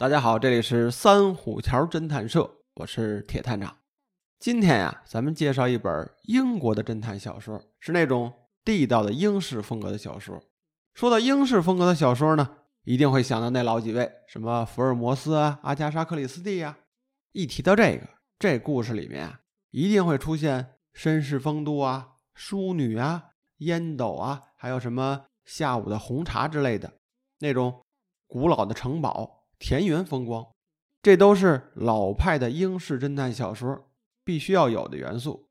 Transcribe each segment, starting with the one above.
大家好，这里是三虎桥侦探社，我是铁探长。今天呀，咱们介绍一本英国的侦探小说，是那种地道的英式风格的小说。说到英式风格的小说呢，一定会想到那老几位，什么福尔摩斯啊、阿加莎·克里斯蒂呀。一提到这个，这故事里面啊，一定会出现绅士风度啊、淑女啊、烟斗啊，还有什么下午的红茶之类的那种古老的城堡。田园风光，这都是老派的英式侦探小说必须要有的元素。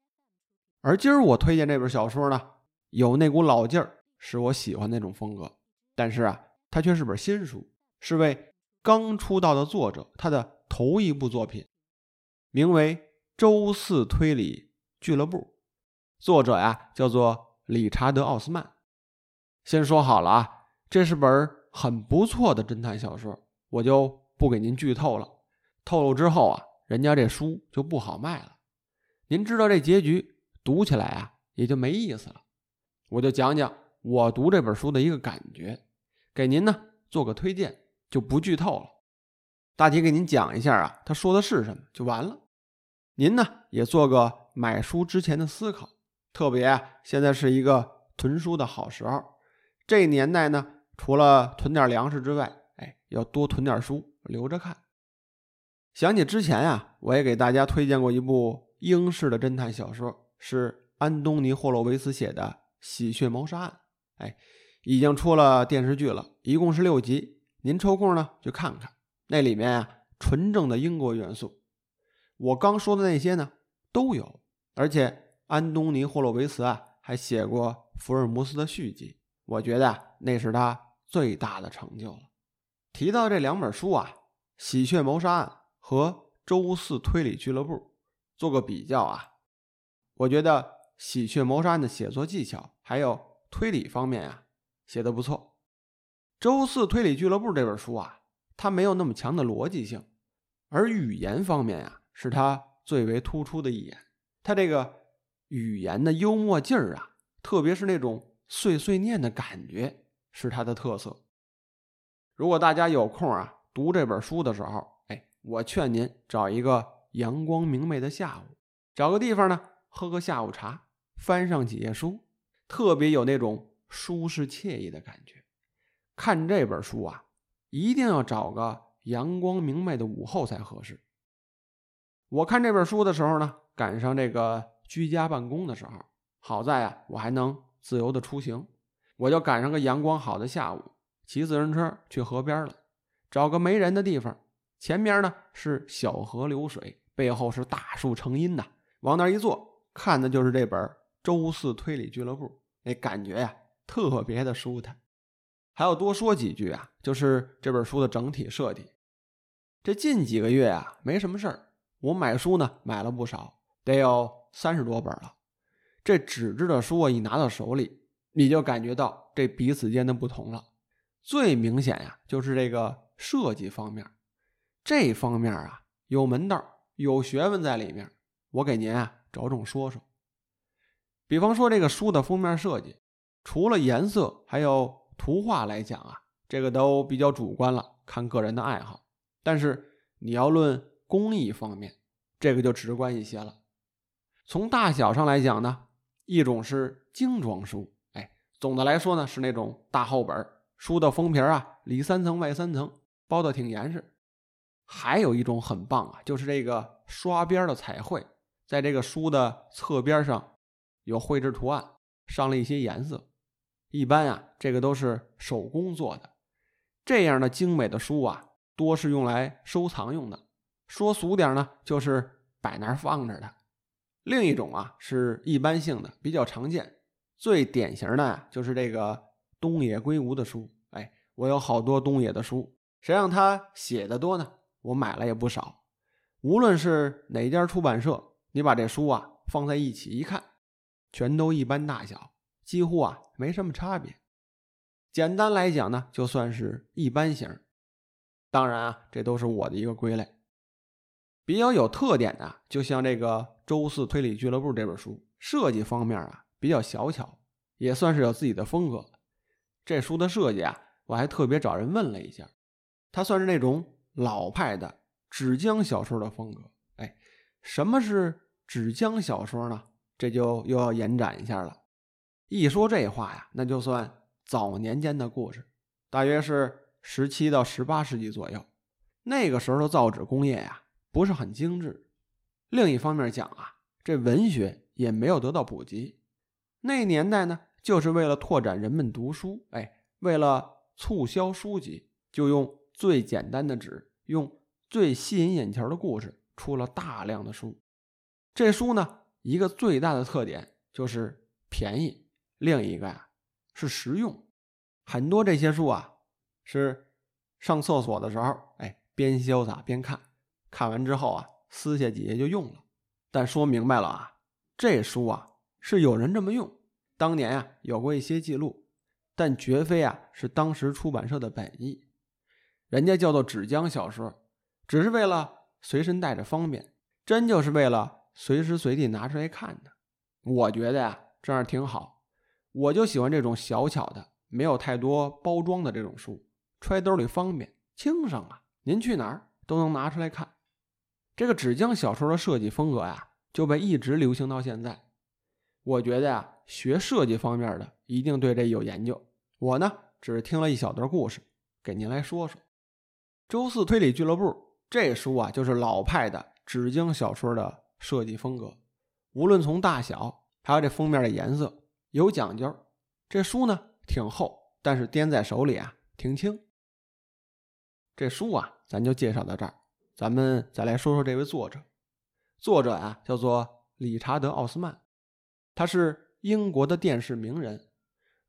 而今儿我推荐这本小说呢，有那股老劲儿，是我喜欢那种风格。但是啊，它却是本新书，是位刚出道的作者他的头一部作品，名为《周四推理俱乐部》，作者呀叫做理查德·奥斯曼。先说好了啊，这是本很不错的侦探小说。我就不给您剧透了，透露之后啊，人家这书就不好卖了。您知道这结局，读起来啊也就没意思了。我就讲讲我读这本书的一个感觉，给您呢做个推荐，就不剧透了。大体给您讲一下啊，他说的是什么就完了。您呢也做个买书之前的思考，特别啊现在是一个囤书的好时候。这年代呢，除了囤点粮食之外，哎，要多囤点书，留着看。想起之前啊，我也给大家推荐过一部英式的侦探小说，是安东尼·霍洛维茨写的《喜鹊谋杀案》。哎，已经出了电视剧了，一共是六集。您抽空呢去看看，那里面啊，纯正的英国元素，我刚说的那些呢都有。而且安东尼·霍洛维茨啊，还写过《福尔摩斯》的续集，我觉得啊那是他最大的成就了。提到这两本书啊，《喜鹊谋杀案》和《周四推理俱乐部》，做个比较啊，我觉得《喜鹊谋杀案》的写作技巧还有推理方面啊，写的不错。《周四推理俱乐部》这本书啊，它没有那么强的逻辑性，而语言方面啊，是它最为突出的一点。它这个语言的幽默劲儿啊，特别是那种碎碎念的感觉，是它的特色。如果大家有空啊，读这本书的时候，哎，我劝您找一个阳光明媚的下午，找个地方呢，喝个下午茶，翻上几页书，特别有那种舒适惬意的感觉。看这本书啊，一定要找个阳光明媚的午后才合适。我看这本书的时候呢，赶上这个居家办公的时候，好在啊，我还能自由的出行，我就赶上个阳光好的下午。骑自行车去河边了，找个没人的地方，前面呢是小河流水，背后是大树成荫呐。往那一坐，看的就是这本《周四推理俱乐部》，那感觉呀特别的舒坦。还要多说几句啊，就是这本书的整体设计。这近几个月啊没什么事儿，我买书呢买了不少，得有三十多本了。这纸质的书啊一拿到手里，你就感觉到这彼此间的不同了。最明显呀，就是这个设计方面，这方面啊有门道，有学问在里面。我给您啊着重说说。比方说这个书的封面设计，除了颜色还有图画来讲啊，这个都比较主观了，看个人的爱好。但是你要论工艺方面，这个就直观一些了。从大小上来讲呢，一种是精装书，哎，总的来说呢是那种大厚本儿。书的封皮啊，里三层外三层，包的挺严实。还有一种很棒啊，就是这个刷边的彩绘，在这个书的侧边上有绘制图案，上了一些颜色。一般啊，这个都是手工做的。这样的精美的书啊，多是用来收藏用的。说俗点呢，就是摆那儿放着的。另一种啊，是一般性的，比较常见。最典型的，就是这个。东野圭吾的书，哎，我有好多东野的书，谁让他写的多呢？我买了也不少。无论是哪家出版社，你把这书啊放在一起一看，全都一般大小，几乎啊没什么差别。简单来讲呢，就算是一般型。当然啊，这都是我的一个归类。比较有特点的，就像这个《周四推理俱乐部》这本书，设计方面啊比较小巧，也算是有自己的风格。这书的设计啊，我还特别找人问了一下，它算是那种老派的纸浆小说的风格。哎，什么是纸浆小说呢？这就又要延展一下了。一说这话呀，那就算早年间的故事，大约是十七到十八世纪左右。那个时候的造纸工业呀，不是很精致。另一方面讲啊，这文学也没有得到普及。那年代呢，就是为了拓展人们读书，哎，为了促销书籍，就用最简单的纸，用最吸引眼球的故事，出了大量的书。这书呢，一个最大的特点就是便宜，另一个呀是实用。很多这些书啊，是上厕所的时候，哎，边潇洒边看，看完之后啊。撕下几页就用了，但说明白了啊，这书啊是有人这么用。当年啊有过一些记录，但绝非啊是当时出版社的本意。人家叫做纸浆小说，只是为了随身带着方便，真就是为了随时随地拿出来看的。我觉得呀这样挺好，我就喜欢这种小巧的、没有太多包装的这种书，揣兜里方便、轻省啊。您去哪儿都能拿出来看。这个纸浆小说的设计风格呀，就被一直流行到现在。我觉得呀，学设计方面的一定对这有研究。我呢，只是听了一小段故事，给您来说说《周四推理俱乐部》这书啊，就是老派的纸浆小说的设计风格。无论从大小，还有这封面的颜色，有讲究。这书呢，挺厚，但是掂在手里啊，挺轻。这书啊，咱就介绍到这儿。咱们再来说说这位作者，作者啊叫做理查德·奥斯曼，他是英国的电视名人，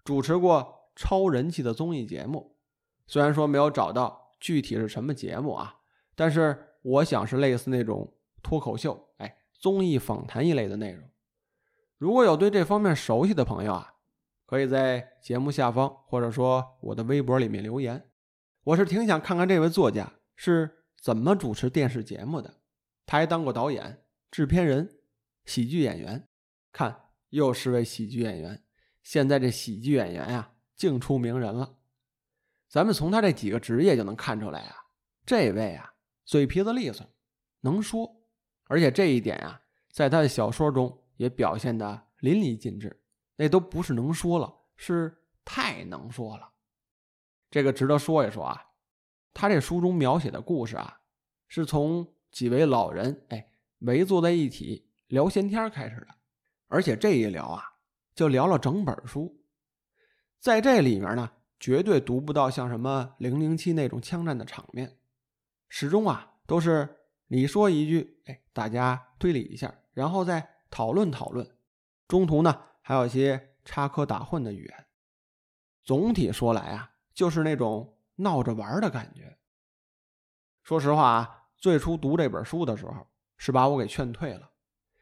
主持过超人气的综艺节目。虽然说没有找到具体是什么节目啊，但是我想是类似那种脱口秀、哎综艺访谈一类的内容。如果有对这方面熟悉的朋友啊，可以在节目下方或者说我的微博里面留言。我是挺想看看这位作家是。怎么主持电视节目的？他还当过导演、制片人、喜剧演员。看，又是位喜剧演员。现在这喜剧演员呀，净出名人了。咱们从他这几个职业就能看出来啊，这位啊，嘴皮子利索，能说，而且这一点啊，在他的小说中也表现的淋漓尽致。那都不是能说了，是太能说了。这个值得说一说啊。他这书中描写的故事啊，是从几位老人哎围坐在一起聊闲天开始的，而且这一聊啊，就聊了整本书。在这里面呢，绝对读不到像什么零零七那种枪战的场面，始终啊都是你说一句，哎，大家推理一下，然后再讨论讨论，中途呢还有一些插科打诨的语言。总体说来啊，就是那种。闹着玩的感觉。说实话啊，最初读这本书的时候，是把我给劝退了。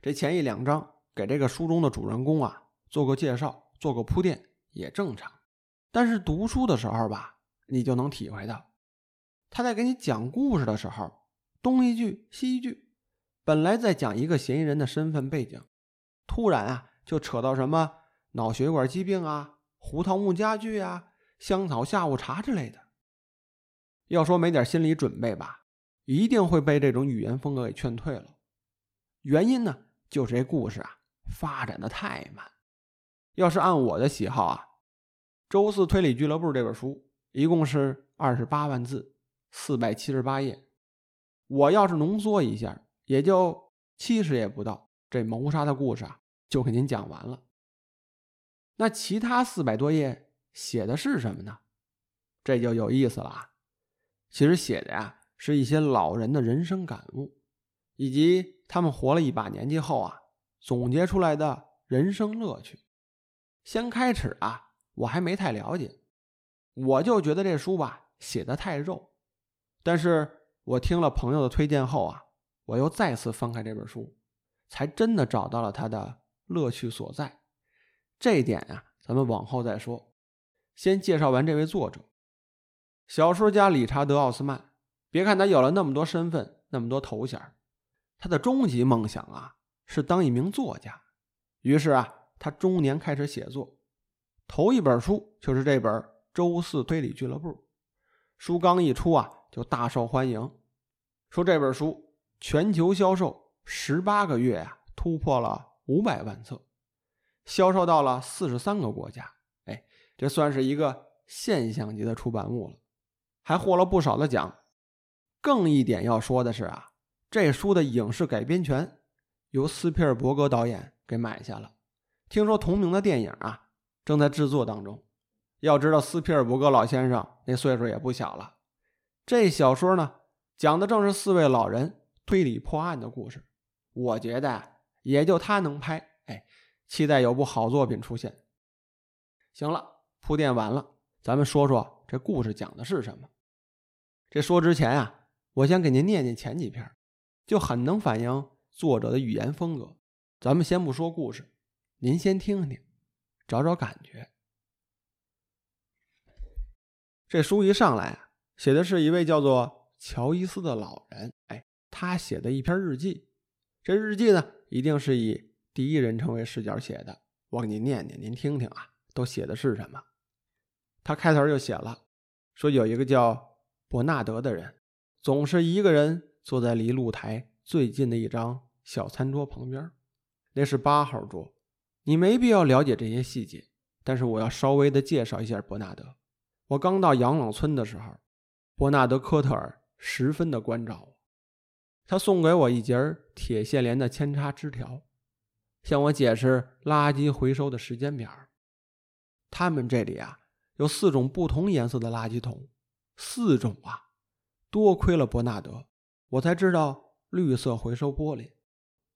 这前一两章给这个书中的主人公啊做个介绍，做个铺垫也正常。但是读书的时候吧，你就能体会到，他在给你讲故事的时候，东一句西一句。本来在讲一个嫌疑人的身份背景，突然啊就扯到什么脑血管疾病啊、胡桃木家具啊、香草下午茶之类的。要说没点心理准备吧，一定会被这种语言风格给劝退了。原因呢，就是这故事啊发展的太慢。要是按我的喜好啊，《周四推理俱乐部》这本书一共是二十八万字，四百七十八页。我要是浓缩一下，也就七十页不到，这谋杀的故事啊就给您讲完了。那其他四百多页写的是什么呢？这就有意思了啊。其实写的呀，是一些老人的人生感悟，以及他们活了一把年纪后啊，总结出来的人生乐趣。先开始啊，我还没太了解，我就觉得这书吧写的太肉。但是我听了朋友的推荐后啊，我又再次翻开这本书，才真的找到了它的乐趣所在。这一点呀，咱们往后再说。先介绍完这位作者。小说家理查德·奥斯曼，别看他有了那么多身份、那么多头衔，他的终极梦想啊是当一名作家。于是啊，他中年开始写作，头一本书就是这本《周四推理俱乐部》。书刚一出啊，就大受欢迎，说这本书全球销售十八个月啊，突破了五百万册，销售到了四十三个国家。哎，这算是一个现象级的出版物了，还获了不少的奖。更一点要说的是啊，这书的影视改编权由斯皮尔伯格导演给买下了。听说同名的电影啊正在制作当中。要知道斯皮尔伯格老先生那岁数也不小了。这小说呢讲的正是四位老人推理破案的故事。我觉得也就他能拍。哎，期待有部好作品出现。行了，铺垫完了，咱们说说这故事讲的是什么。这说之前啊。我先给您念念前几篇，就很能反映作者的语言风格。咱们先不说故事，您先听听，找找感觉。这书一上来啊，写的是一位叫做乔伊斯的老人，哎，他写的一篇日记。这日记呢，一定是以第一人称为视角写的。我给您念念，您听听啊，都写的是什么？他开头就写了，说有一个叫伯纳德的人。总是一个人坐在离露台最近的一张小餐桌旁边，那是八号桌。你没必要了解这些细节，但是我要稍微的介绍一下伯纳德。我刚到养老村的时候，伯纳德·科特尔十分的关照我，他送给我一截铁线莲的扦插枝条，向我解释垃圾回收的时间表。他们这里啊有四种不同颜色的垃圾桶，四种啊。多亏了伯纳德，我才知道绿色回收玻璃，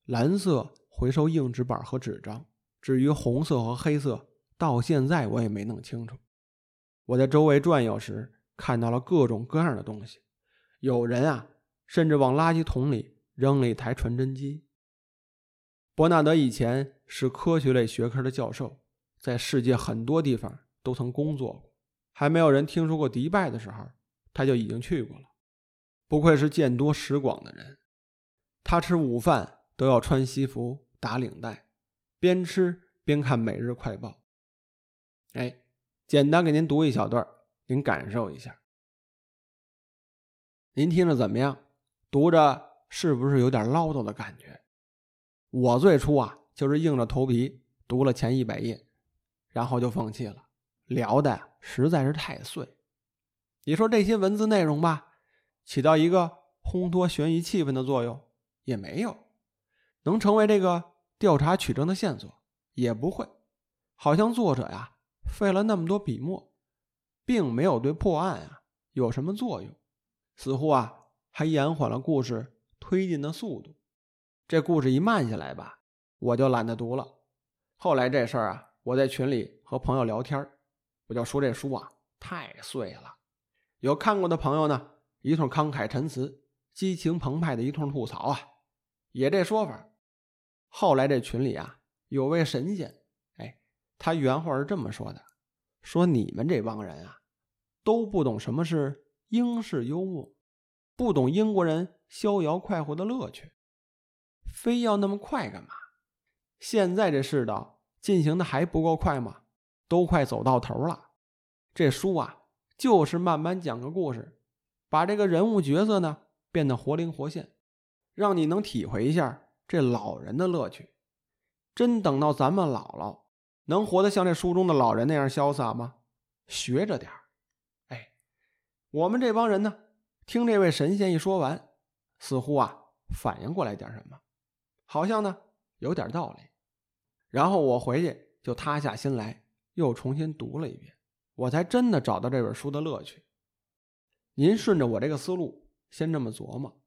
蓝色回收硬纸板和纸张。至于红色和黑色，到现在我也没弄清楚。我在周围转悠时，看到了各种各样的东西。有人啊，甚至往垃圾桶里扔了一台传真机。伯纳德以前是科学类学科的教授，在世界很多地方都曾工作过。还没有人听说过迪拜的时候，他就已经去过了。不愧是见多识广的人，他吃午饭都要穿西服打领带，边吃边看《每日快报》。哎，简单给您读一小段，您感受一下。您听着怎么样？读着是不是有点唠叨的感觉？我最初啊，就是硬着头皮读了前一百页，然后就放弃了，聊的实在是太碎。你说这些文字内容吧？起到一个烘托悬疑气氛的作用也没有，能成为这个调查取证的线索也不会，好像作者呀费了那么多笔墨，并没有对破案啊有什么作用，似乎啊还延缓了故事推进的速度。这故事一慢下来吧，我就懒得读了。后来这事儿啊，我在群里和朋友聊天我就说这书啊太碎了。有看过的朋友呢。一通慷慨陈词，激情澎湃的一通吐槽啊，也这说法。后来这群里啊，有位神仙，哎，他原话是这么说的：说你们这帮人啊，都不懂什么是英式幽默，不懂英国人逍遥快活的乐趣，非要那么快干嘛？现在这世道进行的还不够快吗？都快走到头了。这书啊，就是慢慢讲个故事。把这个人物角色呢变得活灵活现，让你能体会一下这老人的乐趣。真等到咱们老了，能活得像这书中的老人那样潇洒吗？学着点儿哎，我们这帮人呢，听这位神仙一说完，似乎啊反应过来点什么，好像呢有点道理。然后我回去就塌下心来，又重新读了一遍，我才真的找到这本书的乐趣。您顺着我这个思路，先这么琢磨。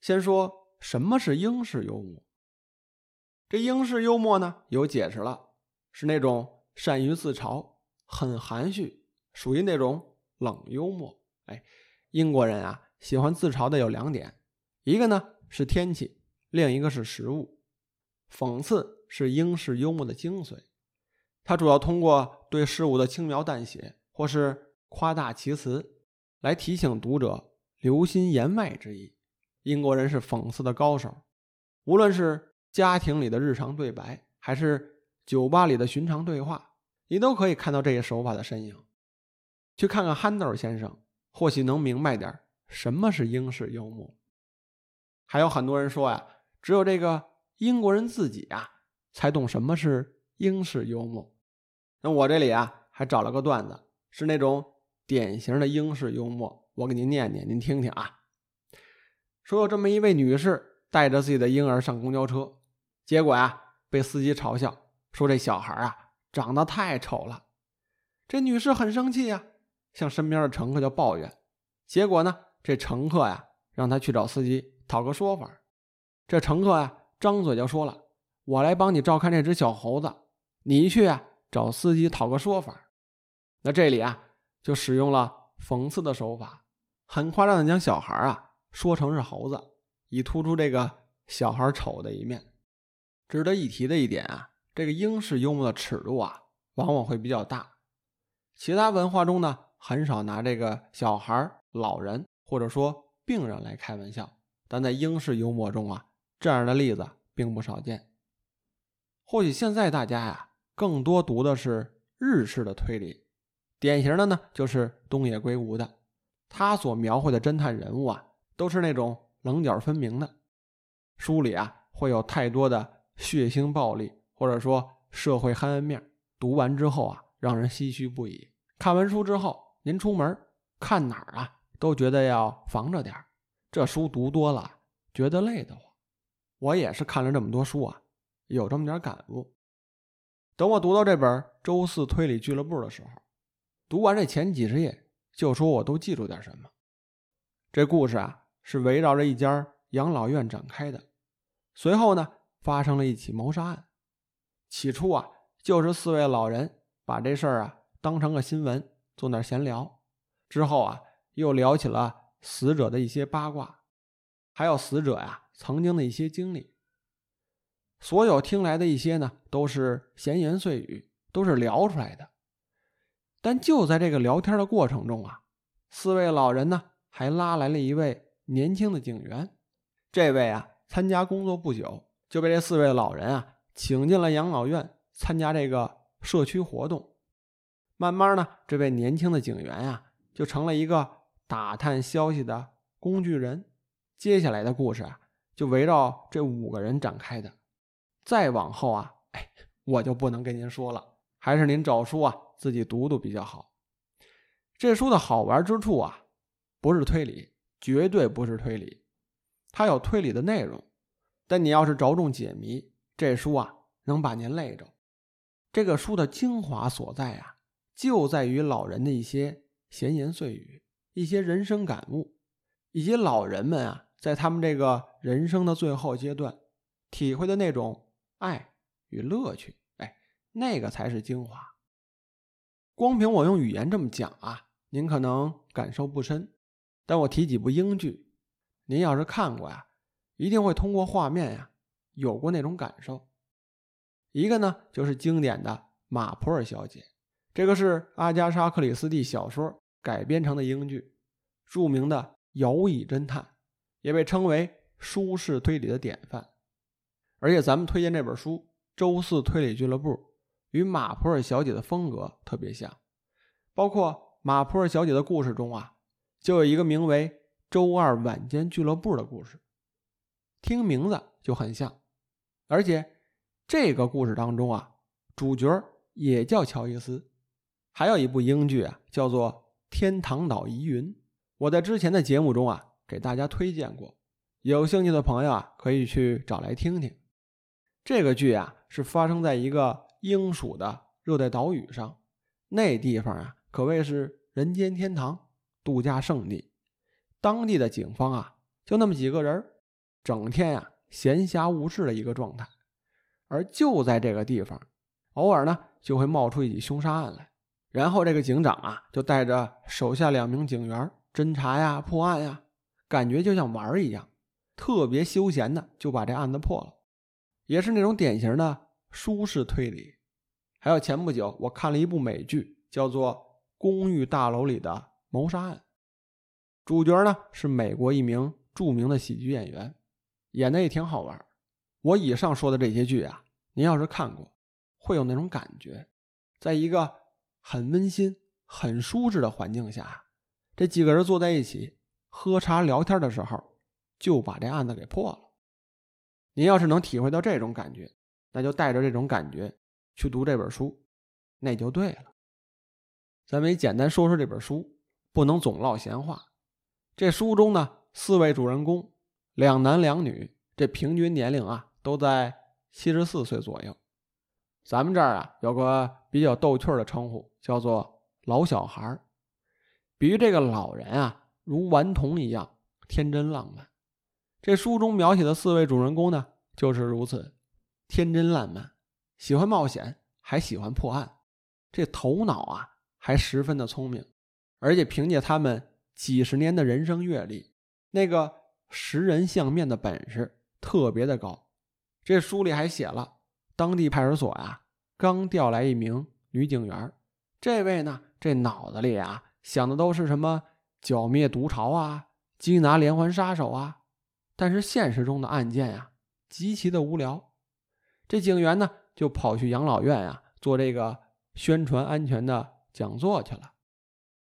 先说什么是英式幽默。这英式幽默呢，有解释了，是那种善于自嘲、很含蓄，属于那种冷幽默。哎，英国人啊，喜欢自嘲的有两点，一个呢是天气，另一个是食物。讽刺是英式幽默的精髓，它主要通过对事物的轻描淡写或是夸大其词。来提醒读者留心言外之意。英国人是讽刺的高手，无论是家庭里的日常对白，还是酒吧里的寻常对话，你都可以看到这些手法的身影。去看看憨豆先生，或许能明白点什么是英式幽默。还有很多人说呀，只有这个英国人自己啊，才懂什么是英式幽默。那我这里啊，还找了个段子，是那种典型的英式幽默，我给您念念，您听听啊。说有这么一位女士带着自己的婴儿上公交车，结果呀，被司机嘲笑说这小孩啊长得太丑了。这女士很生气呀，向身边的乘客就抱怨。结果呢，这乘客呀让她去找司机讨个说法。这乘客呀张嘴就说了：“我来帮你照看这只小猴子，你去啊找司机讨个说法。”那这里啊就使用了讽刺的手法，很夸张的将小孩啊说成是猴子，以突出这个小孩丑的一面。值得一提的一点啊，这个英式幽默的尺度啊往往会比较大。其他文化中呢，很少拿这个小孩、老人或者说病人来开玩笑，但在英式幽默中啊，这样的例子并不少见。或许现在大家呀，更多读的是日式的推理，典型的呢就是东野圭吾的，他所描绘的侦探人物啊，都是那种棱角分明的，书里啊会有太多的血腥暴力，或者说社会黑暗面，读完之后啊。让人唏嘘不已。看完书之后，您出门看哪儿啊，都觉得要防着点这书读多了，觉得累得慌。我也是看了这么多书啊，有这么点感悟。等我读到这本《周四推理俱乐部》的时候，读完这前几十页，就说我都记住点什么。这故事啊，是围绕着一家养老院展开的。随后呢，发生了一起谋杀案。起初啊，就是四位老人。把这事儿啊当成个新闻，坐那闲聊。之后啊，又聊起了死者的一些八卦，还有死者呀曾经的一些经历。所有听来的一些呢，都是闲言碎语，都是聊出来的。但就在这个聊天的过程中啊，四位老人呢还拉来了一位年轻的警员。这位啊参加工作不久，就被这四位老人啊请进了养老院参加这个。社区活动，慢慢呢，这位年轻的警员呀，就成了一个打探消息的工具人。接下来的故事啊，就围绕这五个人展开的。再往后啊，哎，我就不能跟您说了，还是您找书啊自己读读比较好。这书的好玩之处啊，不是推理，绝对不是推理，它有推理的内容，但你要是着重解谜，这书啊能把您累着。这个书的精华所在啊，就在于老人的一些闲言碎语、一些人生感悟，以及老人们啊，在他们这个人生的最后阶段体会的那种爱与乐趣。哎，那个才是精华。光凭我用语言这么讲啊，您可能感受不深。但我提几部英剧，您要是看过呀，一定会通过画面呀，有过那种感受。一个呢，就是经典的《马普尔小姐》，这个是阿加莎·克里斯蒂小说改编成的英剧，著名的摇椅侦探，也被称为舒适推理的典范。而且咱们推荐这本书《周四推理俱乐部》，与马普尔小姐的风格特别像，包括马普尔小姐的故事中啊，就有一个名为《周二晚间俱乐部》的故事，听名字就很像，而且。这个故事当中啊，主角也叫乔伊斯。还有一部英剧啊，叫做《天堂岛疑云》。我在之前的节目中啊，给大家推荐过，有兴趣的朋友啊，可以去找来听听。这个剧啊，是发生在一个英属的热带岛屿上，那地方啊，可谓是人间天堂、度假胜地。当地的警方啊，就那么几个人，整天呀闲暇无事的一个状态。而就在这个地方，偶尔呢就会冒出一起凶杀案来，然后这个警长啊就带着手下两名警员侦查呀、破案呀，感觉就像玩一样，特别休闲的就把这案子破了，也是那种典型的舒适推理。还有前不久我看了一部美剧，叫做《公寓大楼里的谋杀案》，主角呢是美国一名著名的喜剧演员，演的也挺好玩。我以上说的这些剧啊，您要是看过，会有那种感觉，在一个很温馨、很舒适的环境下，这几个人坐在一起，喝茶聊天的时候，就把这案子给破了。您要是能体会到这种感觉，那就带着这种感觉去读这本书，那就对了。咱们也简单说说这本书，不能总唠闲话。这书中呢，四位主人公，两男两女，这平均年龄啊都在七十四岁左右。咱们这儿啊有个比较逗趣的称呼，叫做“老小孩儿比喻这个老人啊，如顽童一样天真浪漫。这书中描写的四位主人公呢，就是如此天真烂漫，喜欢冒险，还喜欢破案，这头脑啊。还十分的聪明，而且凭借他们几十年的人生阅历，那个识人相面的本事特别的高。这书里还写了，当地派出所呀刚调来一名女警员，这位呢这脑子里啊想的都是什么剿灭毒巢啊，缉拿连环杀手啊，但是现实中的案件呀极其的无聊。这警员呢就跑去养老院呀做这个宣传安全的。讲座去了，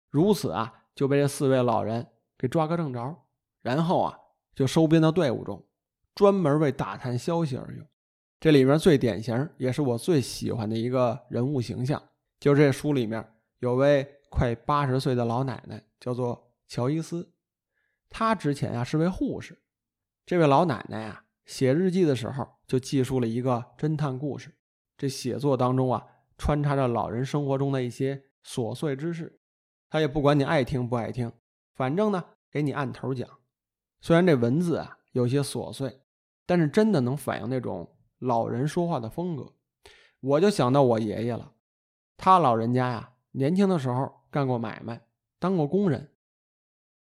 如此啊，就被这四位老人给抓个正着，然后啊，就收编到队伍中，专门为打探消息而用。这里面最典型，也是我最喜欢的一个人物形象，就是这书里面有位快八十岁的老奶奶，叫做乔伊斯。她之前啊是位护士。这位老奶奶啊，写日记的时候就记述了一个侦探故事。这写作当中啊，穿插着老人生活中的一些。琐碎之事，他也不管你爱听不爱听，反正呢给你按头讲。虽然这文字啊有些琐碎，但是真的能反映那种老人说话的风格。我就想到我爷爷了，他老人家呀年轻的时候干过买卖，当过工人，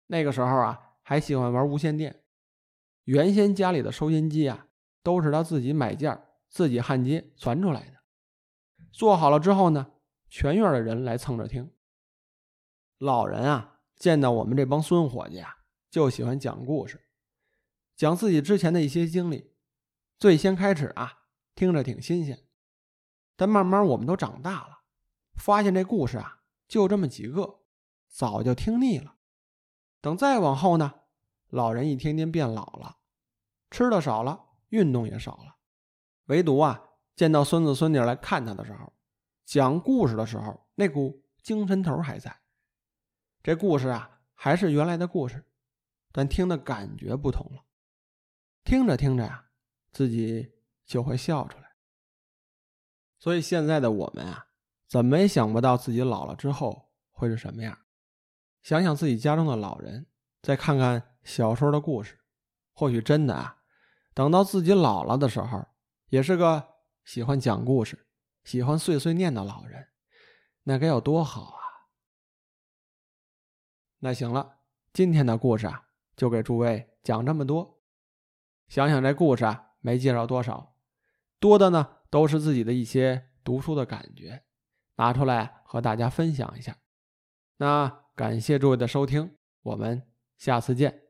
那个时候啊还喜欢玩无线电。原先家里的收音机啊都是他自己买件自己焊接传出来的。做好了之后呢。全院的人来蹭着听。老人啊，见到我们这帮孙伙计啊，就喜欢讲故事，讲自己之前的一些经历。最先开始啊，听着挺新鲜，但慢慢我们都长大了，发现这故事啊，就这么几个，早就听腻了。等再往后呢，老人一天天变老了，吃的少了，运动也少了，唯独啊，见到孙子孙女来看他的时候。讲故事的时候，那股精神头还在。这故事啊，还是原来的故事，但听的感觉不同了。听着听着呀，自己就会笑出来。所以现在的我们啊，怎么也想不到自己老了之后会是什么样。想想自己家中的老人，再看看小时候的故事，或许真的啊，等到自己老了的时候，也是个喜欢讲故事。喜欢碎碎念的老人，那该有多好啊！那行了，今天的故事啊，就给诸位讲这么多。想想这故事啊，没介绍多少，多的呢都是自己的一些读书的感觉，拿出来和大家分享一下。那感谢诸位的收听，我们下次见。